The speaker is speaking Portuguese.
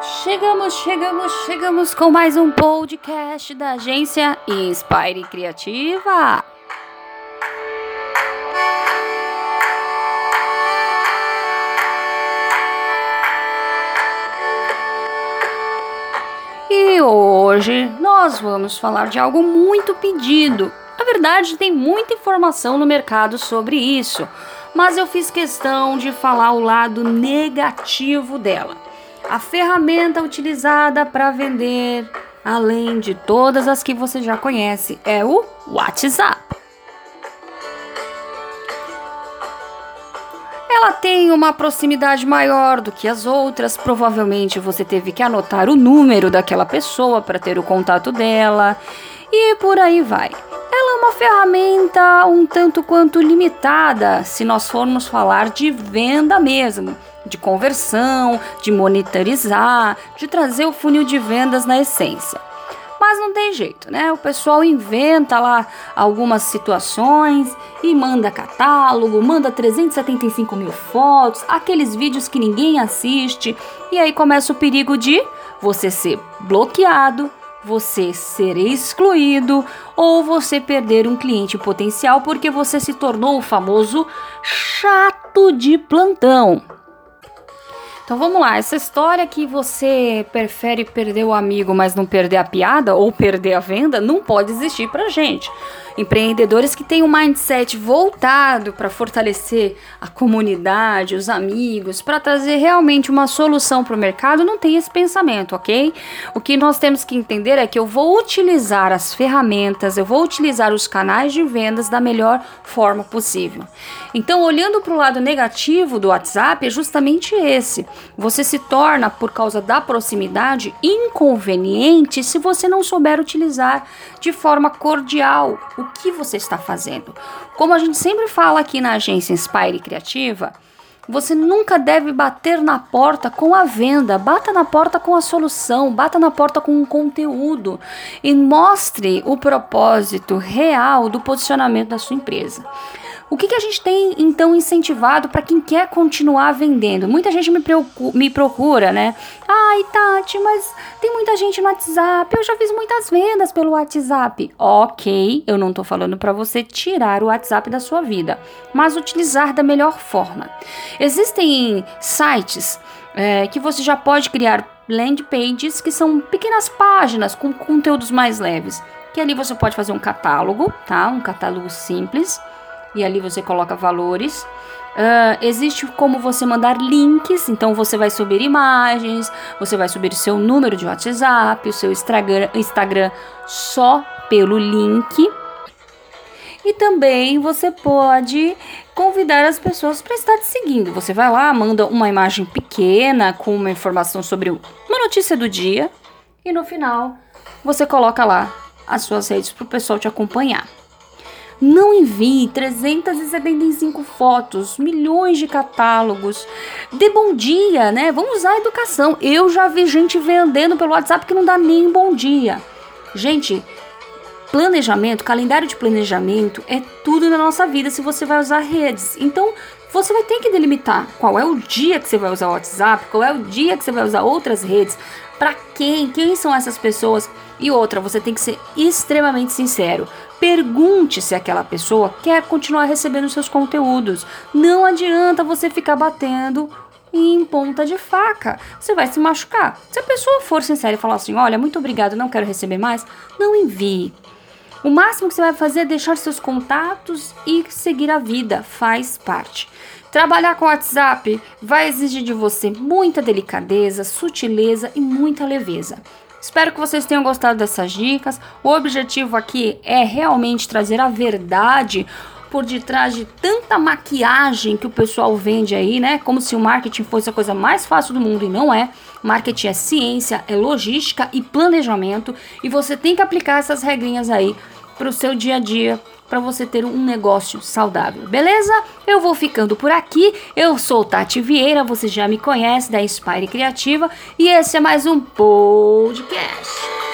Chegamos, chegamos, chegamos com mais um podcast da agência Inspire Criativa. E hoje nós vamos falar de algo muito pedido. Na verdade, tem muita informação no mercado sobre isso, mas eu fiz questão de falar o lado negativo dela. A ferramenta utilizada para vender, além de todas as que você já conhece, é o WhatsApp. Ela tem uma proximidade maior do que as outras. Provavelmente você teve que anotar o número daquela pessoa para ter o contato dela e por aí vai. Uma ferramenta um tanto quanto limitada se nós formos falar de venda mesmo, de conversão, de monitorizar, de trazer o funil de vendas na essência. Mas não tem jeito, né? O pessoal inventa lá algumas situações e manda catálogo, manda 375 mil fotos, aqueles vídeos que ninguém assiste, e aí começa o perigo de você ser bloqueado, você ser excluído ou você perder um cliente potencial porque você se tornou o famoso chato de plantão. Então vamos lá, essa história que você prefere perder o amigo, mas não perder a piada ou perder a venda, não pode existir pra gente. Empreendedores que têm um mindset voltado para fortalecer a comunidade, os amigos, para trazer realmente uma solução para o mercado, não tem esse pensamento, ok? O que nós temos que entender é que eu vou utilizar as ferramentas, eu vou utilizar os canais de vendas da melhor forma possível. Então, olhando para o lado negativo do WhatsApp, é justamente esse. Você se torna, por causa da proximidade, inconveniente se você não souber utilizar de forma cordial o que você está fazendo. Como a gente sempre fala aqui na agência Inspire Criativa, você nunca deve bater na porta com a venda, bata na porta com a solução, bata na porta com o conteúdo e mostre o propósito real do posicionamento da sua empresa. O que, que a gente tem então incentivado para quem quer continuar vendendo? Muita gente me, me procura, né? Ai, Tati, mas tem muita gente no WhatsApp. Eu já fiz muitas vendas pelo WhatsApp. Ok, eu não estou falando para você tirar o WhatsApp da sua vida, mas utilizar da melhor forma. Existem sites é, que você já pode criar land pages que são pequenas páginas com conteúdos mais leves. Que ali você pode fazer um catálogo, tá? Um catálogo simples e ali você coloca valores. Uh, existe como você mandar links, então você vai subir imagens, você vai subir seu número de WhatsApp, o seu Instagram só pelo link. E também você pode convidar as pessoas para estar te seguindo. Você vai lá, manda uma imagem pequena com uma informação sobre uma notícia do dia e no final você coloca lá as suas redes para o pessoal te acompanhar. Não envie 375 fotos, milhões de catálogos. Dê bom dia, né? Vamos usar a educação. Eu já vi gente vendendo pelo WhatsApp que não dá nem bom dia. Gente, planejamento, calendário de planejamento é tudo na nossa vida se você vai usar redes. Então, você vai ter que delimitar qual é o dia que você vai usar o WhatsApp, qual é o dia que você vai usar outras redes, para quem, quem são essas pessoas. E outra, você tem que ser extremamente sincero. Pergunte se aquela pessoa quer continuar recebendo seus conteúdos. Não adianta você ficar batendo em ponta de faca. Você vai se machucar. Se a pessoa for sincera e falar assim: olha, muito obrigado, não quero receber mais, não envie. O máximo que você vai fazer é deixar seus contatos e seguir a vida, faz parte. Trabalhar com WhatsApp vai exigir de você muita delicadeza, sutileza e muita leveza. Espero que vocês tenham gostado dessas dicas. O objetivo aqui é realmente trazer a verdade por detrás de tanta maquiagem que o pessoal vende aí, né? Como se o marketing fosse a coisa mais fácil do mundo e não é. Marketing é ciência, é logística e planejamento e você tem que aplicar essas regrinhas aí para o seu dia a dia para você ter um negócio saudável, beleza? Eu vou ficando por aqui. Eu sou Tati Vieira, você já me conhece da Inspire Criativa e esse é mais um podcast.